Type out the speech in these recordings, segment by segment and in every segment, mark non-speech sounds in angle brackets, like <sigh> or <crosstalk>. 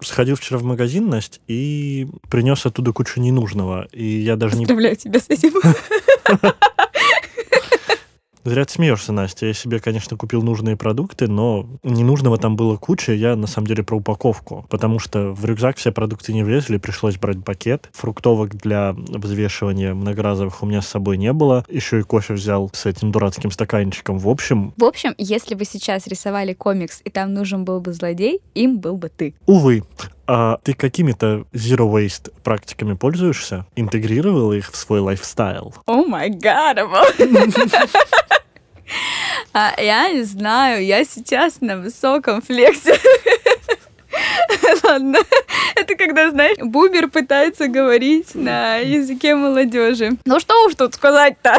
сходил вчера в магазин, Настя, и принес оттуда кучу ненужного. И я даже не... Поздравляю тебя с этим. <laughs> Зря ты смеешься, Настя. Я себе, конечно, купил нужные продукты, но ненужного там было куча. Я, на самом деле, про упаковку. Потому что в рюкзак все продукты не влезли, пришлось брать пакет. Фруктовок для взвешивания многоразовых у меня с собой не было. Еще и кофе взял с этим дурацким стаканчиком. В общем... В общем, если бы сейчас рисовали комикс, и там нужен был бы злодей, им был бы ты. Увы. А ты какими-то zero waste практиками пользуешься? Интегрировала их в свой лайфстайл? О май гад, <laughs> а, я не знаю, я сейчас на высоком флексе. Ладно, это когда, знаешь, бубер пытается говорить на языке молодежи. Ну что уж тут сказать-то?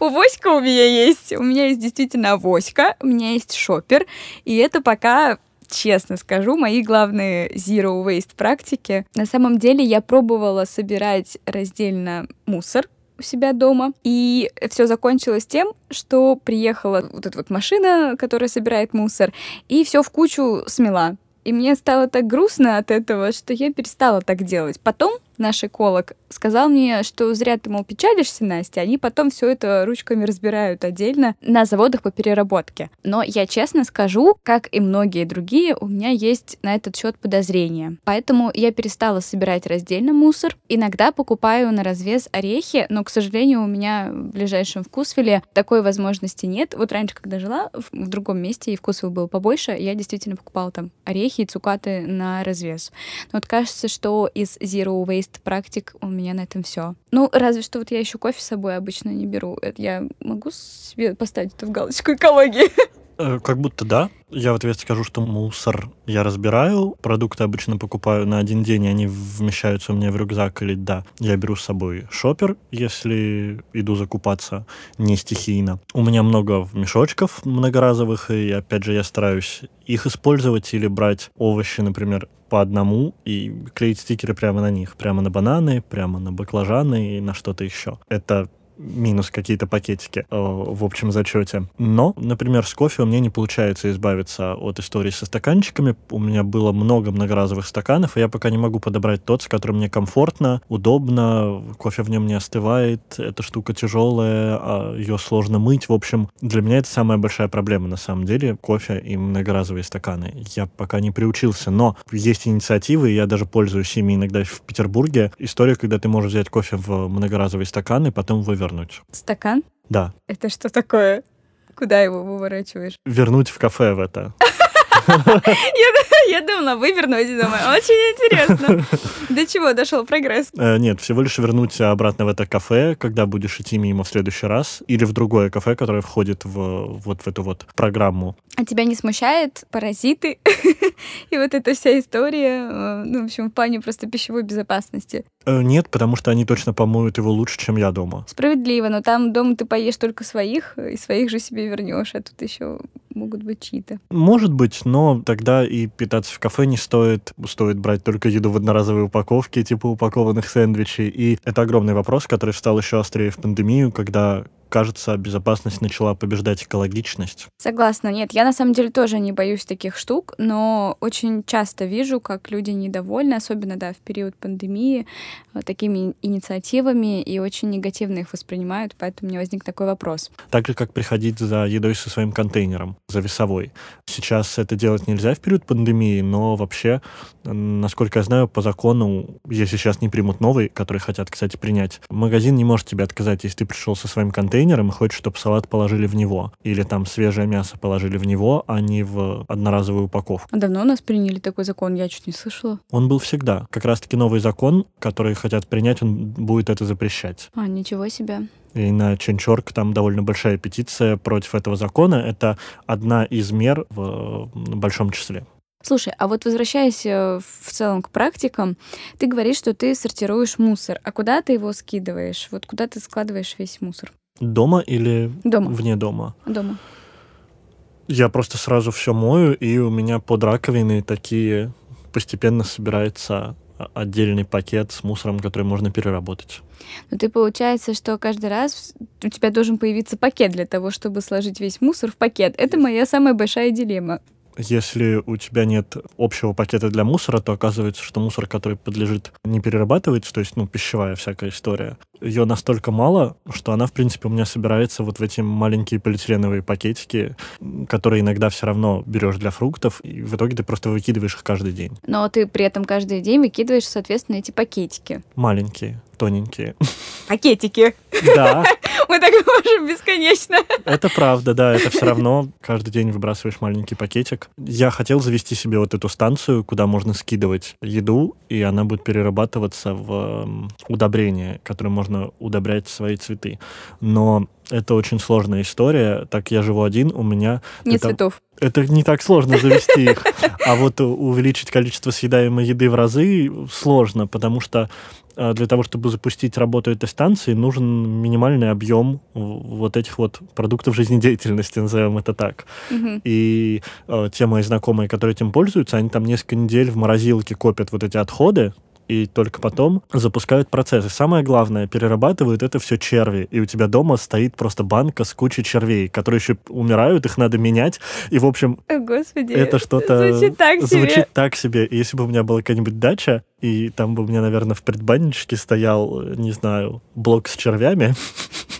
У Воська у меня есть. У меня есть действительно Воська, у меня есть шопер, и это пока честно скажу, мои главные zero waste практики. На самом деле я пробовала собирать раздельно мусор, у себя дома. И все закончилось тем, что приехала вот эта вот машина, которая собирает мусор, и все в кучу смела. И мне стало так грустно от этого, что я перестала так делать. Потом наш эколог сказал мне, что зря ты, мол, печалишься, Настя, они потом все это ручками разбирают отдельно на заводах по переработке. Но я честно скажу, как и многие другие, у меня есть на этот счет подозрения. Поэтому я перестала собирать раздельно мусор. Иногда покупаю на развес орехи, но, к сожалению, у меня в ближайшем вкусвиле такой возможности нет. Вот раньше, когда жила в другом месте, и вкусвил был побольше, я действительно покупала там орехи и цукаты на развес. Но вот кажется, что из Zero Waste практик у меня на этом все. Ну, разве что вот я еще кофе с собой обычно не беру. Это я могу себе поставить это в галочку экологии? Э, как будто да. Я в ответ скажу, что мусор я разбираю. Продукты обычно покупаю на один день, и они вмещаются у меня в рюкзак. Или да, я беру с собой шопер, если иду закупаться не стихийно. У меня много мешочков многоразовых, и опять же я стараюсь их использовать или брать овощи, например, по одному и клеить стикеры прямо на них. Прямо на бананы, прямо на баклажаны и на что-то еще. Это минус какие-то пакетики э, в общем зачете. Но, например, с кофе у меня не получается избавиться от истории со стаканчиками. У меня было много многоразовых стаканов, и я пока не могу подобрать тот, с которым мне комфортно, удобно, кофе в нем не остывает, эта штука тяжелая, а ее сложно мыть. В общем, для меня это самая большая проблема на самом деле, кофе и многоразовые стаканы. Я пока не приучился, но есть инициативы, я даже пользуюсь ими иногда в Петербурге. История, когда ты можешь взять кофе в многоразовый стакан и потом вывернуть вернуть. Стакан? Да. Это что такое? Куда его выворачиваешь? Вернуть в кафе в это. <laughs> Я думала, вывернуть, думаю, очень интересно. <laughs> До чего дошел прогресс? Э, нет, всего лишь вернуть обратно в это кафе, когда будешь идти мимо в следующий раз, или в другое кафе, которое входит в вот в эту вот программу. А тебя не смущает паразиты <laughs> и вот эта вся история, э, ну, в общем, в плане просто пищевой безопасности? Э, нет, потому что они точно помоют его лучше, чем я дома. Справедливо, но там дома ты поешь только своих, и своих же себе вернешь, а тут еще могут быть чьи-то. Может быть, но тогда и питаться в кафе не стоит. Стоит брать только еду в одноразовой упаковке, типа упакованных сэндвичей. И это огромный вопрос, который стал еще острее в пандемию, когда кажется, безопасность начала побеждать экологичность. Согласна. Нет, я на самом деле тоже не боюсь таких штук, но очень часто вижу, как люди недовольны, особенно, да, в период пандемии, э, такими инициативами и очень негативно их воспринимают, поэтому у меня возник такой вопрос. Так же, как приходить за едой со своим контейнером, за весовой. Сейчас это делать нельзя в период пандемии, но вообще, насколько я знаю, по закону, если сейчас не примут новый, который хотят, кстати, принять, магазин не может тебе отказать, если ты пришел со своим контейнером контейнером и хочет, чтобы салат положили в него. Или там свежее мясо положили в него, а не в одноразовую упаковку. А давно у нас приняли такой закон? Я чуть не слышала. Он был всегда. Как раз-таки новый закон, который хотят принять, он будет это запрещать. А, ничего себе. И на Ченчорк там довольно большая петиция против этого закона. Это одна из мер в большом числе. Слушай, а вот возвращаясь э, в целом к практикам, ты говоришь, что ты сортируешь мусор. А куда ты его скидываешь? Вот куда ты складываешь весь мусор? Дома или дома. вне дома? Дома. Я просто сразу все мою, и у меня под раковиной такие постепенно собирается отдельный пакет с мусором, который можно переработать. Но ты получается, что каждый раз у тебя должен появиться пакет для того, чтобы сложить весь мусор в пакет. Это моя самая большая дилемма. Если у тебя нет общего пакета для мусора, то оказывается, что мусор, который подлежит, не перерабатывается, то есть, ну, пищевая всякая история. Ее настолько мало, что она, в принципе, у меня собирается вот в эти маленькие полиэтиленовые пакетики, которые иногда все равно берешь для фруктов, и в итоге ты просто выкидываешь их каждый день. Но ты при этом каждый день выкидываешь, соответственно, эти пакетики. Маленькие, тоненькие. Пакетики. Да. Мы так <laughs> можем бесконечно. Это правда, да. Это все равно каждый день выбрасываешь маленький пакетик. Я хотел завести себе вот эту станцию, куда можно скидывать еду, и она будет перерабатываться в удобрение, которое можно удобрять свои цветы. Но это очень сложная история. Так я живу один, у меня... Нет это... цветов это не так сложно завести их. <laughs> А вот увеличить количество съедаемой еды в разы сложно, потому что для того, чтобы запустить работу этой станции, нужен минимальный объем вот этих вот продуктов жизнедеятельности, назовем это так. Угу. И э, те мои знакомые, которые этим пользуются, они там несколько недель в морозилке копят вот эти отходы, и только потом запускают процесс. И самое главное, перерабатывают это все черви. И у тебя дома стоит просто банка с кучей червей, которые еще умирают, их надо менять. И, в общем, Господи, это что-то звучит так себе. Звучит так себе. И если бы у меня была какая-нибудь дача, и там бы у меня, наверное, в предбанничке стоял, не знаю, блок с червями,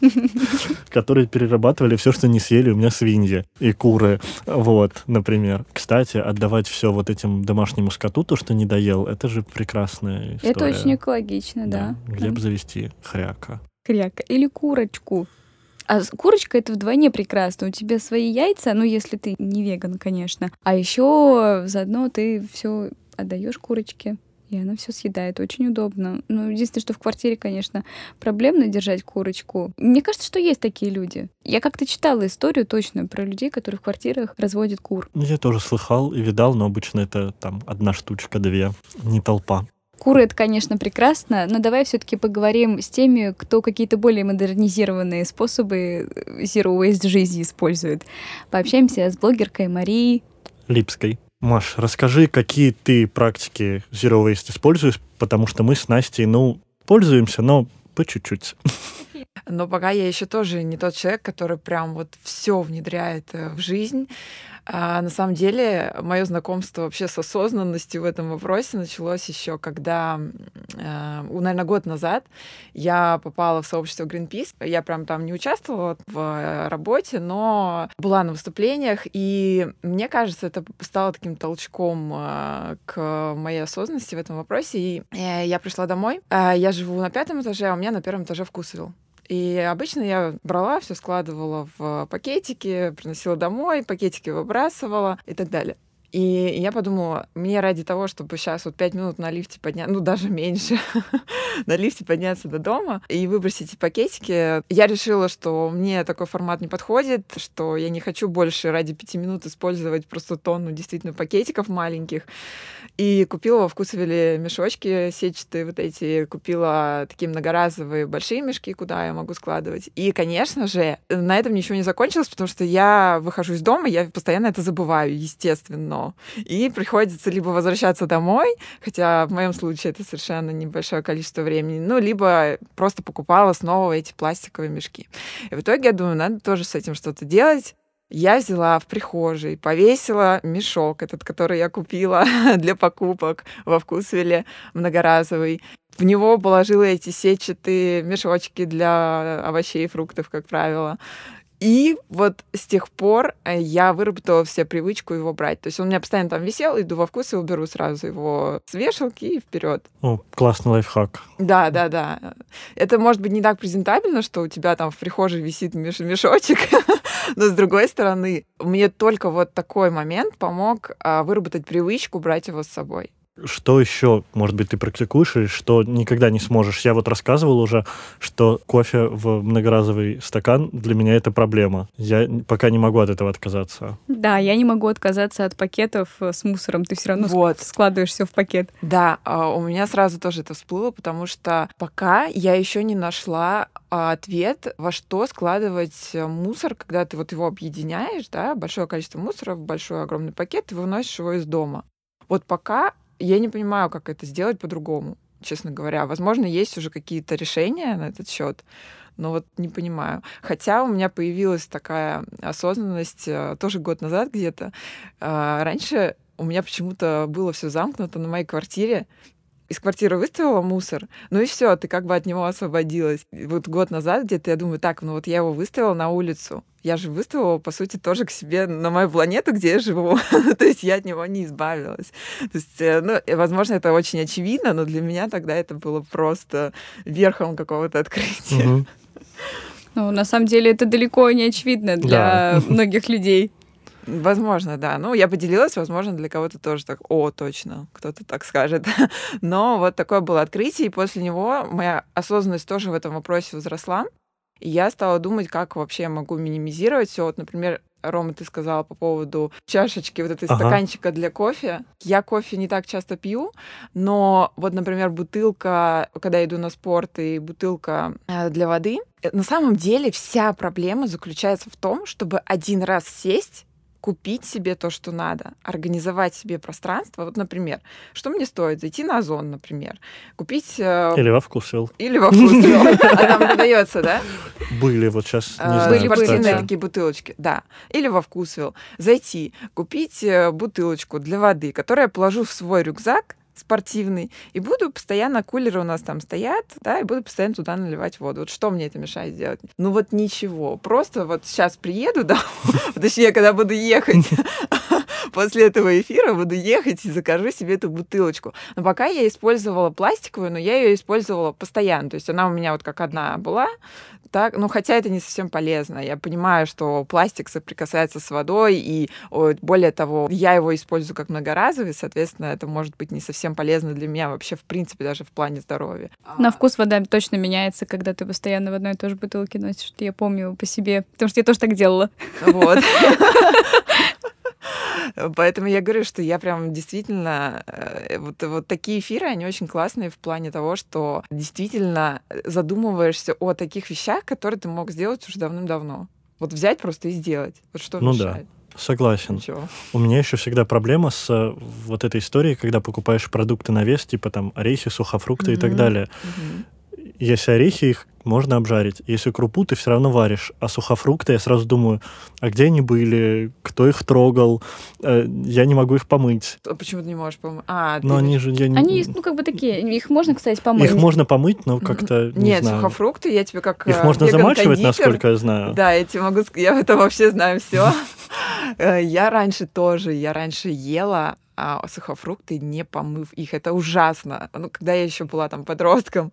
<laughs> которые перерабатывали все, что не съели у меня свиньи и куры. Вот, например. Кстати, отдавать все вот этим домашнему скоту, то, что не доел, это же прекрасная история. Это очень экологично, да. да. Где бы завести хряка? Хряка. Или курочку. А курочка это вдвойне прекрасно. У тебя свои яйца, ну если ты не веган, конечно. А еще заодно ты все отдаешь курочке и она все съедает. Очень удобно. Ну, единственное, что в квартире, конечно, проблемно держать курочку. Мне кажется, что есть такие люди. Я как-то читала историю точно про людей, которые в квартирах разводят кур. Я тоже слыхал и видал, но обычно это там одна штучка, две, не толпа. Куры это, конечно, прекрасно, но давай все-таки поговорим с теми, кто какие-то более модернизированные способы zero waste жизни использует. Пообщаемся с блогеркой Марией Липской. Маш, расскажи, какие ты практики Zero Waste используешь, потому что мы с Настей, ну, пользуемся, но по чуть-чуть. Но пока я еще тоже не тот человек, который прям вот все внедряет э, в жизнь. А на самом деле, мое знакомство вообще с осознанностью в этом вопросе началось еще, когда, э, наверное, год назад я попала в сообщество Greenpeace. Я прям там не участвовала в работе, но была на выступлениях, и мне кажется, это стало таким толчком э, к моей осознанности в этом вопросе. И э, я пришла домой. Я живу на пятом этаже, а у меня на первом этаже вкусвилл. И обычно я брала, все складывала в пакетики, приносила домой, пакетики выбрасывала и так далее. И я подумала, мне ради того, чтобы сейчас вот пять минут на лифте подняться, ну даже меньше, <laughs> на лифте подняться до дома и выбросить эти пакетики, я решила, что мне такой формат не подходит, что я не хочу больше ради пяти минут использовать просто тонну действительно пакетиков маленьких. И купила во вкусовеле мешочки сетчатые вот эти, купила такие многоразовые большие мешки, куда я могу складывать. И, конечно же, на этом ничего не закончилось, потому что я выхожу из дома, я постоянно это забываю, естественно. И приходится либо возвращаться домой, хотя в моем случае это совершенно небольшое количество времени, ну, либо просто покупала снова эти пластиковые мешки. И в итоге я думаю, надо тоже с этим что-то делать. Я взяла в прихожей, повесила мешок этот, который я купила <laughs> для покупок во вкусвеле многоразовый. В него положила эти сетчатые мешочки для овощей и фруктов, как правило. И вот с тех пор э, я выработала все привычку его брать. То есть он у меня постоянно там висел, иду во вкус и уберу сразу его с вешалки и вперед. О, классный лайфхак. Да, да, да. Это может быть не так презентабельно, что у тебя там в прихожей висит меш мешочек, <laughs> но с другой стороны, мне только вот такой момент помог а, выработать привычку брать его с собой. Что еще, может быть, ты практикуешь или что никогда не сможешь? Я вот рассказывал уже, что кофе в многоразовый стакан для меня это проблема. Я пока не могу от этого отказаться. Да, я не могу отказаться от пакетов э, с мусором. Ты все равно вот. складываешь все в пакет. Да, а, у меня сразу тоже это всплыло, потому что пока я еще не нашла а, ответ, во что складывать э, мусор, когда ты вот его объединяешь, да, большое количество мусора в большой огромный пакет, и выносишь его из дома. Вот пока я не понимаю, как это сделать по-другому, честно говоря. Возможно, есть уже какие-то решения на этот счет, но вот не понимаю. Хотя у меня появилась такая осознанность э, тоже год назад где-то. А, раньше у меня почему-то было все замкнуто на моей квартире, из квартиры выставила мусор, ну и все, ты как бы от него освободилась. Вот год назад где-то я думаю, так, ну вот я его выставила на улицу. Я же выставила, по сути, тоже к себе на мою планету, где я живу. <laughs> То есть я от него не избавилась. То есть, э, ну, возможно, это очень очевидно, но для меня тогда это было просто верхом какого-то открытия. <laughs> Ну, на самом деле, это далеко не очевидно для многих людей. Возможно, да. Ну, я поделилась, возможно, для кого-то тоже так, о, точно, кто-то так скажет. <laughs> Но вот такое было открытие, и после него моя осознанность тоже в этом вопросе возросла. И я стала думать, как вообще я могу минимизировать все. Вот, например, Рома, ты сказала по поводу чашечки, вот этой ага. стаканчика для кофе. Я кофе не так часто пью, но вот, например, бутылка, когда я иду на спорт, и бутылка э, для воды. Э, на самом деле вся проблема заключается в том, чтобы один раз сесть купить себе то, что надо, организовать себе пространство. Вот, например, что мне стоит? Зайти на Озон, например, купить... Э, или во Вкусвилл. Или во Вкусвилл. <laughs> А там продается, да? Были, вот сейчас знаю, Были спортивные такие бутылочки, да. Или во Вкусвилл. Зайти, купить э, бутылочку для воды, которую я положу в свой рюкзак, спортивный, и буду постоянно, кулеры у нас там стоят, да, и буду постоянно туда наливать воду. Вот что мне это мешает сделать? Ну вот ничего. Просто вот сейчас приеду, <laughs> да, точнее, когда буду ехать, после этого эфира буду ехать и закажу себе эту бутылочку. Но пока я использовала пластиковую, но я ее использовала постоянно. То есть она у меня вот как одна была, так, ну хотя это не совсем полезно. Я понимаю, что пластик соприкасается с водой, и более того, я его использую как многоразовый, соответственно, это может быть не совсем полезно для меня вообще, в принципе, даже в плане здоровья. На вкус вода точно меняется, когда ты постоянно в одной и той же бутылке носишь. Я помню по себе, потому что я тоже так делала. Вот. <laughs> <laughs> Поэтому я говорю, что я прям действительно... Э, вот, вот такие эфиры, они очень классные в плане того, что действительно задумываешься о таких вещах, которые ты мог сделать уже давным-давно. Вот взять просто и сделать. Вот что ну мешает. Да. Согласен. Ничего. У меня еще всегда проблема с э, вот этой историей, когда покупаешь продукты на вес, типа там орехи, сухофрукты mm-hmm. и так далее. Mm-hmm. Если орехи, их можно обжарить. Если крупу, ты все равно варишь. А сухофрукты, я сразу думаю, а где они были, кто их трогал, э, я не могу их помыть. А почему ты не можешь помыть? А, но они же... Я не... Они, ну, как бы такие, их можно, кстати, помыть. Их можно помыть, но как-то, не Нет, знаю. сухофрукты я тебе как Их можно замачивать, насколько я знаю. Да, я тебе могу сказать, я в этом вообще знаю все. <laughs> Э, я раньше тоже, я раньше ела а, сухофрукты, не помыв их. Это ужасно. Ну, когда я еще была там подростком.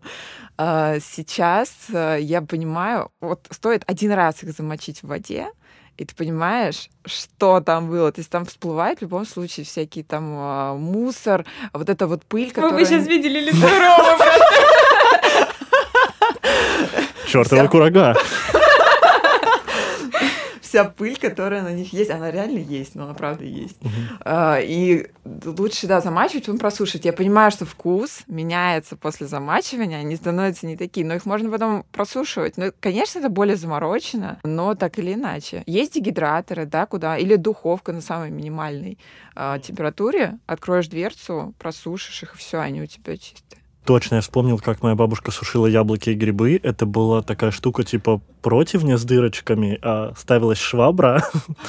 А, сейчас а, я понимаю, вот стоит один раз их замочить в воде, и ты понимаешь, что там было. То есть там всплывает в любом случае всякий там а, мусор, вот эта вот пыль, которая... Вы сейчас видели <laughs> лицо Ромы Чёртова курага вся пыль, которая на них есть, она реально есть, но она правда есть. Uh-huh. И лучше, да, замачивать, потом просушить. Я понимаю, что вкус меняется после замачивания, они становятся не такие, но их можно потом просушивать. Ну, конечно, это более заморочено, но так или иначе. Есть дегидраторы, да, куда, или духовка на самой минимальной э, температуре, откроешь дверцу, просушишь их, и все, они у тебя чистые. Точно, я вспомнил, как моя бабушка сушила яблоки и грибы. Это была такая штука типа противня с дырочками, а ставилась швабра,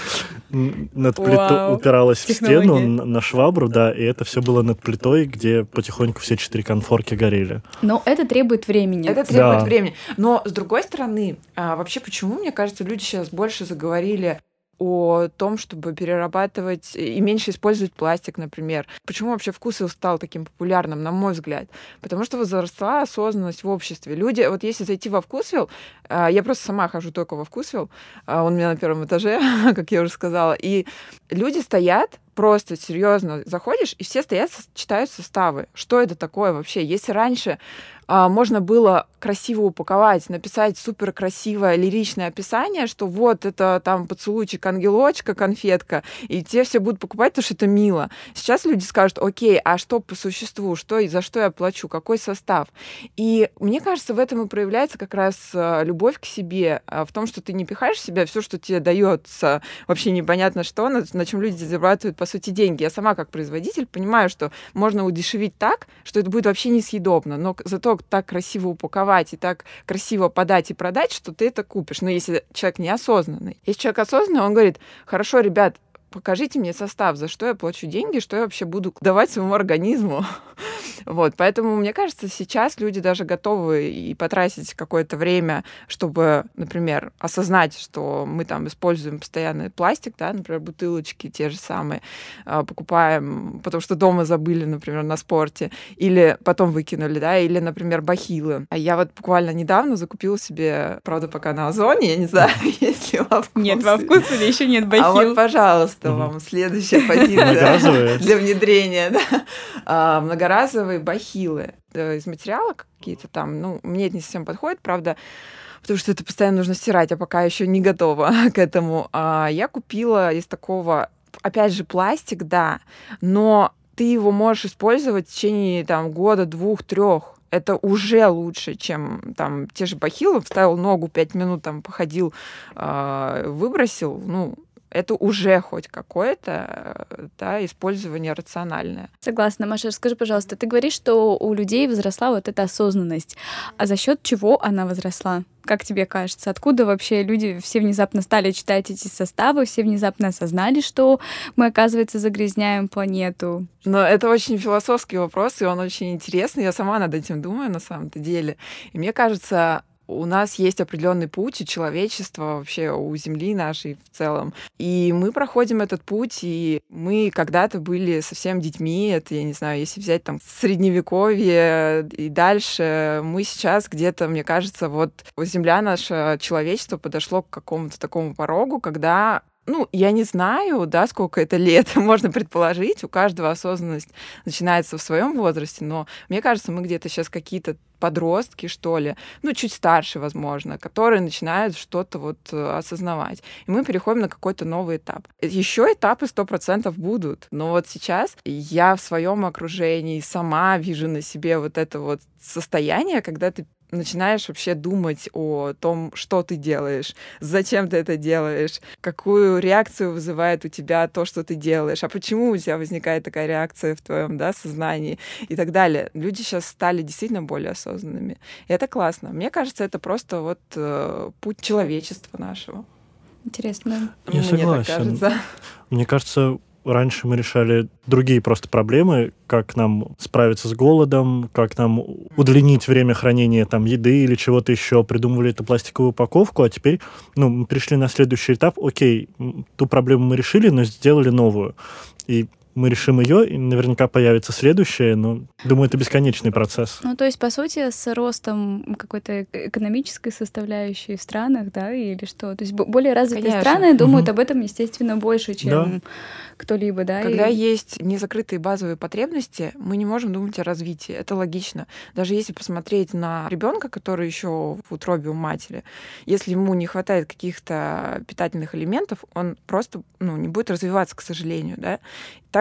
<laughs> над плитой упиралась в стену на швабру, да, и это все было над плитой, где потихоньку все четыре конфорки горели. Но это требует времени. Это требует времени. Но с другой стороны, а, вообще почему, мне кажется, люди сейчас больше заговорили о том, чтобы перерабатывать и меньше использовать пластик, например. Почему вообще вкус стал таким популярным, на мой взгляд? Потому что возросла осознанность в обществе. Люди, вот если зайти во вкусвилл, а, я просто сама хожу только во вкусвилл, а, он у меня на первом этаже, <laughs> как я уже сказала, и люди стоят, просто серьезно заходишь, и все стоят, читают составы. Что это такое вообще? Если раньше а, можно было красиво упаковать, написать супер красивое лиричное описание, что вот это там поцелуйчик ангелочка, конфетка, и те все будут покупать, потому что это мило. Сейчас люди скажут, окей, а что по существу, что и за что я плачу, какой состав? И мне кажется, в этом и проявляется как раз а, любовь к себе, а, в том, что ты не пихаешь в себя все, что тебе дается, вообще непонятно что, на, на чем люди зарабатывают, по сути, деньги. Я сама как производитель понимаю, что можно удешевить так, что это будет вообще несъедобно, но зато все так красиво упаковать и так красиво подать и продать, что ты это купишь. Но если человек неосознанный. Если человек осознанный, он говорит, хорошо, ребят, покажите мне состав, за что я плачу деньги, что я вообще буду давать своему организму. <laughs> Вот, поэтому, мне кажется, сейчас люди даже готовы и потратить какое-то время, чтобы, например, осознать, что мы там используем постоянный пластик, да, например, бутылочки те же самые, а, покупаем, потому что дома забыли, например, на спорте, или потом выкинули, да, или, например, бахилы. А я вот буквально недавно закупила себе, правда, пока на Озоне, я не <laughs> знаю, есть ли во вкусе. Нет, во вкусе еще нет бахил. А вот, пожалуйста, вам следующая позиция для внедрения, да. А, многоразовые бахилы из материала какие-то там, ну, мне это не совсем подходит, правда, потому что это постоянно нужно стирать, а пока еще не готова <laughs> к этому. А я купила из такого, опять же, пластик, да, но ты его можешь использовать в течение там года, двух, трех. Это уже лучше, чем там те же бахилы. Вставил ногу, пять минут там походил, э, выбросил. Ну, это уже хоть какое-то да, использование рациональное. Согласна, Маша, расскажи, пожалуйста, ты говоришь, что у людей возросла вот эта осознанность. А за счет чего она возросла? Как тебе кажется, откуда вообще люди все внезапно стали читать эти составы, все внезапно осознали, что мы, оказывается, загрязняем планету? Но это очень философский вопрос, и он очень интересный. Я сама над этим думаю на самом-то деле. И мне кажется, у нас есть определенный путь у человечества, вообще у Земли нашей в целом. И мы проходим этот путь, и мы когда-то были совсем детьми, это, я не знаю, если взять там средневековье и дальше, мы сейчас где-то, мне кажется, вот Земля, наше человечество подошло к какому-то такому порогу, когда ну, я не знаю, да, сколько это лет, <laughs> можно предположить, у каждого осознанность начинается в своем возрасте, но мне кажется, мы где-то сейчас какие-то подростки, что ли, ну, чуть старше, возможно, которые начинают что-то вот э, осознавать. И мы переходим на какой-то новый этап. Еще этапы сто процентов будут, но вот сейчас я в своем окружении сама вижу на себе вот это вот состояние, когда ты начинаешь вообще думать о том, что ты делаешь, зачем ты это делаешь, какую реакцию вызывает у тебя то, что ты делаешь, а почему у тебя возникает такая реакция в твоем да, сознании и так далее. Люди сейчас стали действительно более осознанными. И это классно. Мне кажется, это просто вот э, путь человечества нашего. Интересно. Я Мне согласен. так кажется. Мне кажется, раньше мы решали другие просто проблемы, как нам справиться с голодом, как нам удлинить время хранения там еды или чего-то еще, придумывали эту пластиковую упаковку, а теперь, ну, мы пришли на следующий этап, окей, ту проблему мы решили, но сделали новую. И мы решим ее, и наверняка появится следующее, но думаю, это бесконечный процесс. Ну, то есть, по сути, с ростом какой-то экономической составляющей в странах, да, или что? То есть более развитые Конечно. страны думают Мгм. об этом, естественно, больше, чем Да. кто-либо, да. Когда и- есть незакрытые базовые потребности, мы не можем думать о развитии. Это логично. Даже если посмотреть на ребенка, который еще в утробе у матери, если ему не хватает каких-то питательных элементов, он просто ну, не будет развиваться, к сожалению. Да?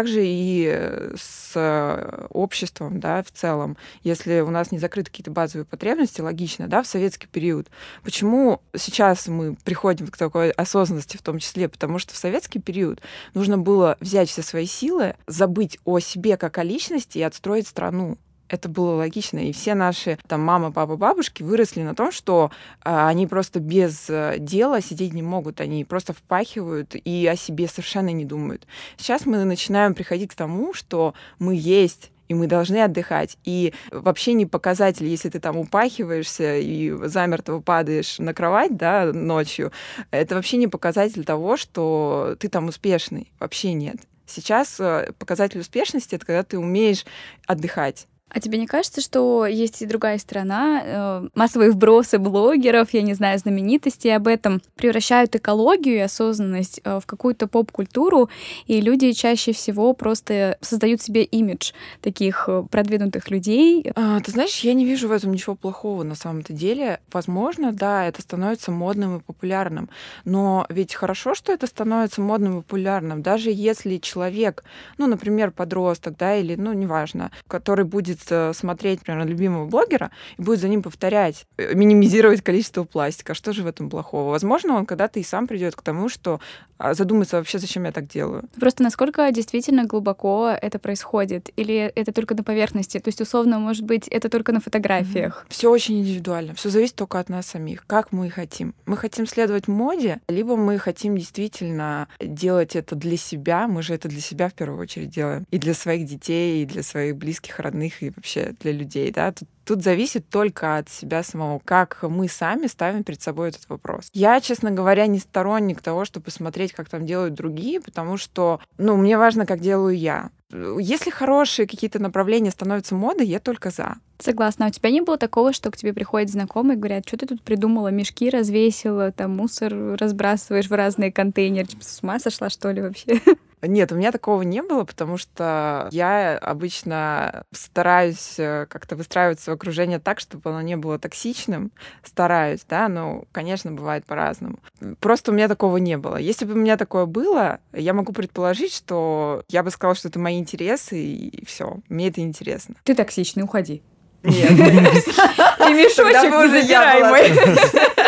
Также и э, с э, обществом да, в целом. Если у нас не закрыты какие-то базовые потребности, логично, да, в советский период. Почему сейчас мы приходим к такой осознанности в том числе? Потому что в советский период нужно было взять все свои силы, забыть о себе как о личности и отстроить страну. Это было логично. И все наши там мама, папа, бабушки выросли на том, что а, они просто без э, дела сидеть не могут. Они просто впахивают и о себе совершенно не думают. Сейчас мы начинаем приходить к тому, что мы есть и мы должны отдыхать. И вообще не показатель, если ты там упахиваешься и замертво падаешь на кровать, да, ночью, это вообще не показатель того, что ты там успешный. Вообще нет. Сейчас э, показатель успешности — это когда ты умеешь отдыхать. А тебе не кажется, что есть и другая сторона? Э, Массовые вбросы блогеров, я не знаю, знаменитостей об этом превращают экологию и осознанность э, в какую-то поп-культуру, и люди чаще всего просто создают себе имидж таких э, продвинутых людей. А, Ты знаешь, я не вижу в этом ничего плохого на самом-то деле. Возможно, да, это становится модным и популярным. Но ведь хорошо, что это становится модным и популярным. Даже если человек, ну, например, подросток, да, или, ну, неважно, который будет будет э, смотреть, например, на любимого блогера и будет за ним повторять, э, минимизировать количество пластика. Что же в этом плохого? Возможно, он когда-то и сам придет к тому, что а, задумается вообще, зачем я так делаю. Просто насколько действительно глубоко это происходит? Или это только на поверхности? То есть, условно, может быть, это только на фотографиях? Mm-hmm. Все очень индивидуально. Все зависит только от нас самих. Как мы хотим? Мы хотим следовать моде, либо мы хотим действительно делать это для себя. Мы же это для себя в первую очередь делаем. И для своих детей, и для своих близких, родных, и вообще для людей. Да? Тут Тут зависит только от себя самого, как мы сами ставим перед собой этот вопрос. Я, честно говоря, не сторонник того, чтобы посмотреть, как там делают другие, потому что, ну, мне важно, как делаю я. Если хорошие какие-то направления становятся модой, я только за. Согласна. А у тебя не было такого, что к тебе приходят знакомые и говорят, что ты тут придумала, мешки развесила, там мусор разбрасываешь в разные контейнеры. Типа, с ума сошла, что ли, вообще? <laughs> Нет, у меня такого не было, потому что я обычно стараюсь э, как-то выстраивать свое окружение так, чтобы оно не было токсичным. Стараюсь, да, но, конечно, бывает по-разному. Просто у меня такого не было. Если бы у меня такое было, я могу предположить, что я бы сказала, что это мои интересы, и все, мне это интересно. Ты токсичный, уходи. Нет. <laughs> И мешочек не забирай мой. <laughs>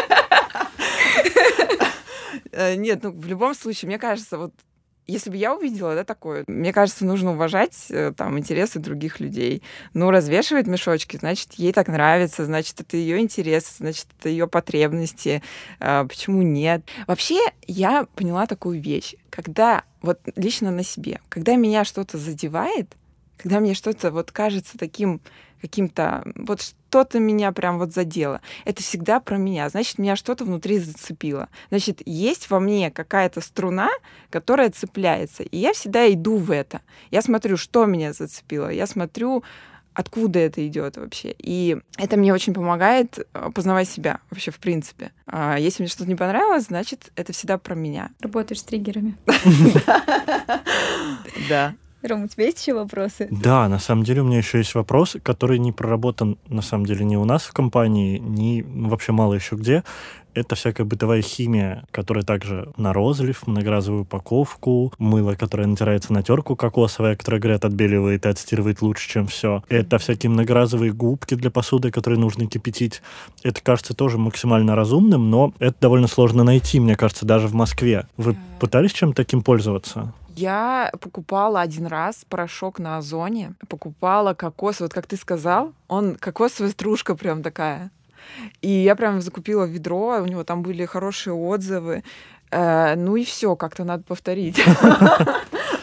Э, нет, ну в любом случае, мне кажется, вот если бы я увидела, да, такое, мне кажется, нужно уважать э, там интересы других людей. Ну, развешивает мешочки, значит, ей так нравится, значит, это ее интересы, значит, это ее потребности. А, почему нет? Вообще, я поняла такую вещь. Когда, вот лично на себе, когда меня что-то задевает, когда мне что-то вот кажется таким каким-то... Вот что-то меня прям вот задело. Это всегда про меня. Значит, меня что-то внутри зацепило. Значит, есть во мне какая-то струна, которая цепляется. И я всегда иду в это. Я смотрю, что меня зацепило. Я смотрю, откуда это идет вообще. И это мне очень помогает э, познавать себя вообще в принципе. А если мне что-то не понравилось, значит, это всегда про меня. Работаешь с триггерами. <laughs> Да. Ром, у тебя есть еще вопросы? Да, на самом деле у меня еще есть вопрос, который не проработан, на самом деле, не у нас в компании, ни ну, вообще мало еще где. Это всякая бытовая химия, которая также на розлив, многоразовую упаковку, мыло, которое натирается на терку кокосовое, которое, говорят, отбеливает и отстирывает лучше, чем все. Это всякие многоразовые губки для посуды, которые нужно кипятить. Это кажется тоже максимально разумным, но это довольно сложно найти, мне кажется, даже в Москве. Вы пытались чем таким пользоваться? Я покупала один раз порошок на озоне, покупала кокос, вот как ты сказал, он кокосовая стружка прям такая. И я прям закупила ведро, у него там были хорошие отзывы. Э, ну и все, как-то надо повторить. <laughs>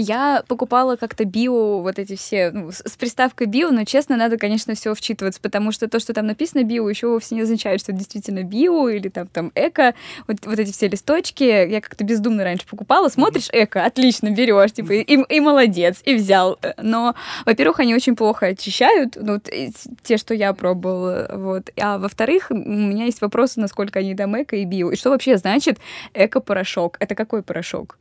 Я покупала как-то био, вот эти все, ну, с, приставкой био, но, честно, надо, конечно, все вчитываться, потому что то, что там написано био, еще вовсе не означает, что действительно био или там, там эко. Вот, вот эти все листочки я как-то бездумно раньше покупала. Смотришь эко, отлично, берешь, типа, и, и молодец, и взял. Но, во-первых, они очень плохо очищают, ну, те, что я пробовала, вот. А во-вторых, у меня есть вопросы, насколько они там эко и био. И что вообще значит эко-порошок? Это какой порошок?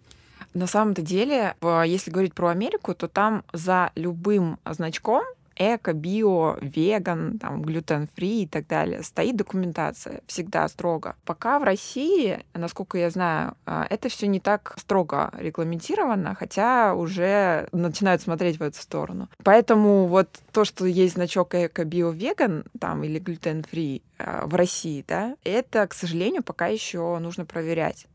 На самом-то деле, если говорить про Америку, то там за любым значком эко, био, веган, там, глютен-фри и так далее. Стоит документация всегда строго. Пока в России, насколько я знаю, а, это все не так строго регламентировано, хотя уже начинают смотреть в эту сторону. Поэтому вот то, что есть значок эко, био, веган там, или глютен-фри а, в России, да, это, к сожалению, пока еще нужно проверять.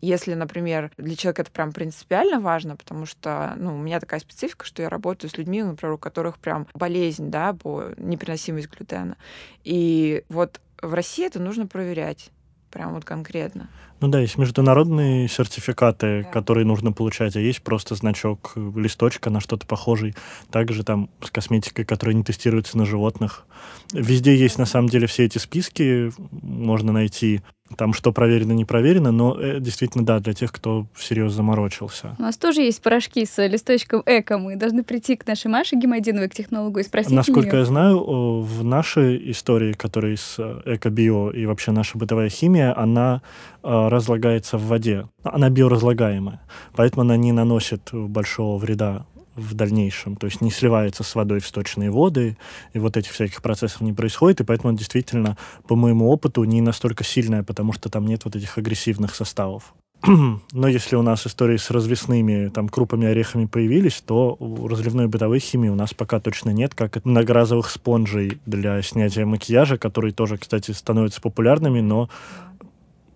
Если, например, для человека это прям принципиально важно, потому что, ну, у меня такая специфика, что я работаю с людьми, например, у которых прям болезнь, да, по непереносимость глютена. И вот в России это нужно проверять прям вот конкретно. Ну да, есть международные сертификаты, да. которые нужно получать, а есть просто значок листочка на что-то похожий. Также там с косметикой, которая не тестируется на животных. Везде есть на самом деле все эти списки, можно найти там что проверено, не проверено, но э, действительно, да, для тех, кто всерьез заморочился. У нас тоже есть порошки с листочком эко. Мы должны прийти к нашей Маше Гемодиновой, к технологу, и спросить Насколько я знаю, в нашей истории, которая с э, эко-био и вообще наша бытовая химия, она э, разлагается в воде. Она биоразлагаемая, поэтому она не наносит большого вреда в дальнейшем, то есть не сливается с водой в сточные воды, и вот этих всяких процессов не происходит, и поэтому действительно, по моему опыту, не настолько сильная, потому что там нет вот этих агрессивных составов. <clears throat> Но если у нас истории с развесными там крупами, орехами появились, то разливной бытовой химии у нас пока точно нет, как и многоразовых спонжей для снятия макияжа, которые тоже, кстати, становятся популярными, но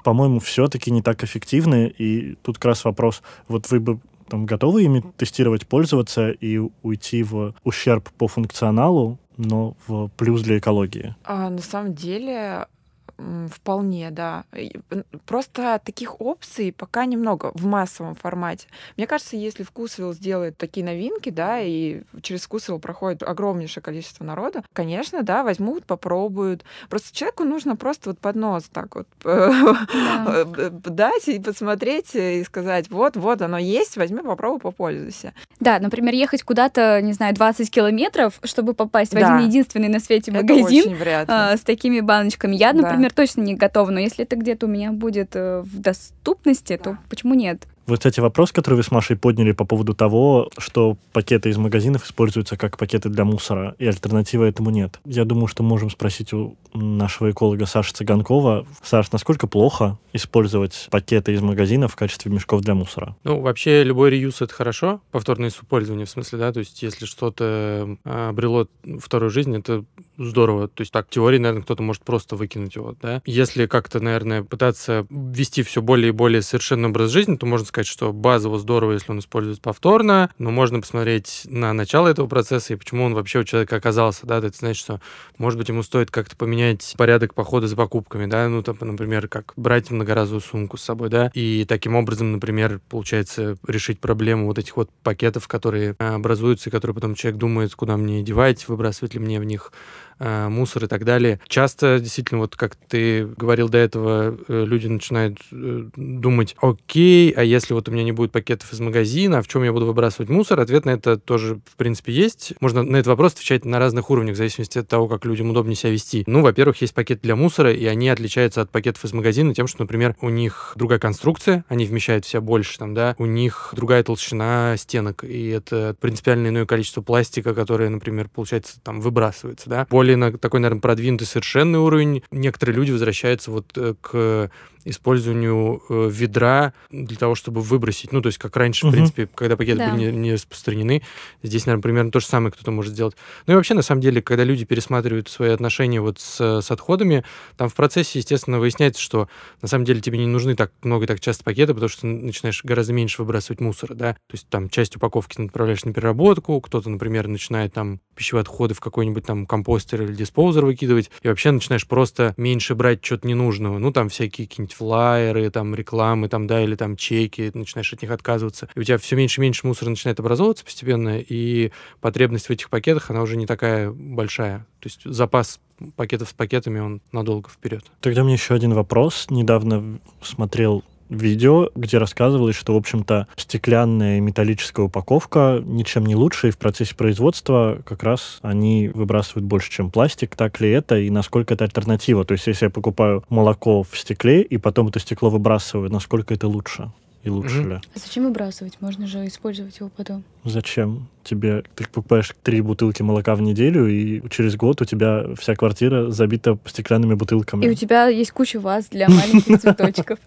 по-моему, все-таки не так эффективны. И тут как раз вопрос, вот вы бы там готовы ими тестировать, пользоваться и уйти в ущерб по функционалу, но в плюс для экологии? А, на самом деле Вполне, да. Просто таких опций пока немного в массовом формате. Мне кажется, если Вкусвилл сделает такие новинки, да, и через Вкусвилл проходит огромнейшее количество народа, конечно, да, возьмут, попробуют. Просто человеку нужно просто вот под нос так вот <laughs> да. дать и посмотреть и сказать, вот, вот оно есть, возьми, попробуй, попользуйся. Да, например, ехать куда-то, не знаю, 20 километров, чтобы попасть да. в один единственный на свете магазин а, с такими баночками. Я, например, например, точно не готова, но если это где-то у меня будет э, в доступности, то почему нет? Вот, кстати, вопрос, который вы с Машей подняли по поводу того, что пакеты из магазинов используются как пакеты для мусора, и альтернативы этому нет. Я думаю, что можем спросить у нашего эколога Саши Цыганкова. Саш, насколько плохо использовать пакеты из магазинов в качестве мешков для мусора? Ну, вообще, любой реюз — это хорошо, повторное использование, в смысле, да, то есть если что-то а, обрело вторую жизнь, это здорово. То есть так, теории, наверное, кто-то может просто выкинуть его, да. Если как-то, наверное, пытаться ввести все более и более совершенный образ жизни, то можно сказать, что базово здорово, если он используется повторно, но можно посмотреть на начало этого процесса и почему он вообще у человека оказался, да, это значит, что, может быть, ему стоит как-то поменять порядок похода за покупками, да, ну, там, например, как брать многоразовую сумку с собой, да, и таким образом, например, получается решить проблему вот этих вот пакетов, которые образуются, и которые потом человек думает, куда мне девать, выбрасывать ли мне в них Э, мусор и так далее. Часто, действительно, вот как ты говорил до этого, э, люди начинают э, думать, окей, а если вот у меня не будет пакетов из магазина, в чем я буду выбрасывать мусор? Ответ на это тоже, в принципе, есть. Можно на этот вопрос отвечать на разных уровнях, в зависимости от того, как людям удобнее себя вести. Ну, во-первых, есть пакет для мусора, и они отличаются от пакетов из магазина тем, что, например, у них другая конструкция, они вмещают в больше, там, да, у них другая толщина стенок, и это принципиально иное количество пластика, которое, например, получается, там, выбрасывается, да. Более более такой, наверное, продвинутый совершенный уровень. Некоторые люди возвращаются вот э, к использованию э, ведра для того, чтобы выбросить. Ну, то есть, как раньше, угу. в принципе, когда пакеты да. были не, не распространены, здесь, наверное, примерно то же самое кто-то может сделать. Ну и вообще, на самом деле, когда люди пересматривают свои отношения вот с, с отходами, там в процессе, естественно, выясняется, что на самом деле тебе не нужны так много и так часто пакеты, потому что ты начинаешь гораздо меньше выбрасывать мусора, да. То есть там часть упаковки ты направляешь на переработку, кто-то, например, начинает там пищевые отходы в какой-нибудь там компостер или диспоузер выкидывать, и вообще начинаешь просто меньше брать что-то ненужного. Ну, там всякие какие-нибудь какие-нибудь флайеры, там, рекламы, там, да, или там чеки, начинаешь от них отказываться. И у тебя все меньше и меньше мусора начинает образовываться постепенно, и потребность в этих пакетах, она уже не такая большая. То есть запас пакетов с пакетами, он надолго вперед. Тогда мне еще один вопрос. Недавно смотрел видео, где рассказывалось, что, в общем-то, стеклянная и металлическая упаковка ничем не лучше, и в процессе производства как раз они выбрасывают больше, чем пластик. Так ли это, и насколько это альтернатива? То есть, если я покупаю молоко в стекле, и потом это стекло выбрасываю, насколько это лучше? И лучше mm-hmm. ли? А зачем выбрасывать? Можно же использовать его потом. Зачем? Тебе ты покупаешь три бутылки молока в неделю, и через год у тебя вся квартира забита стеклянными бутылками. И у тебя есть куча ваз для маленьких <laughs> цветочков.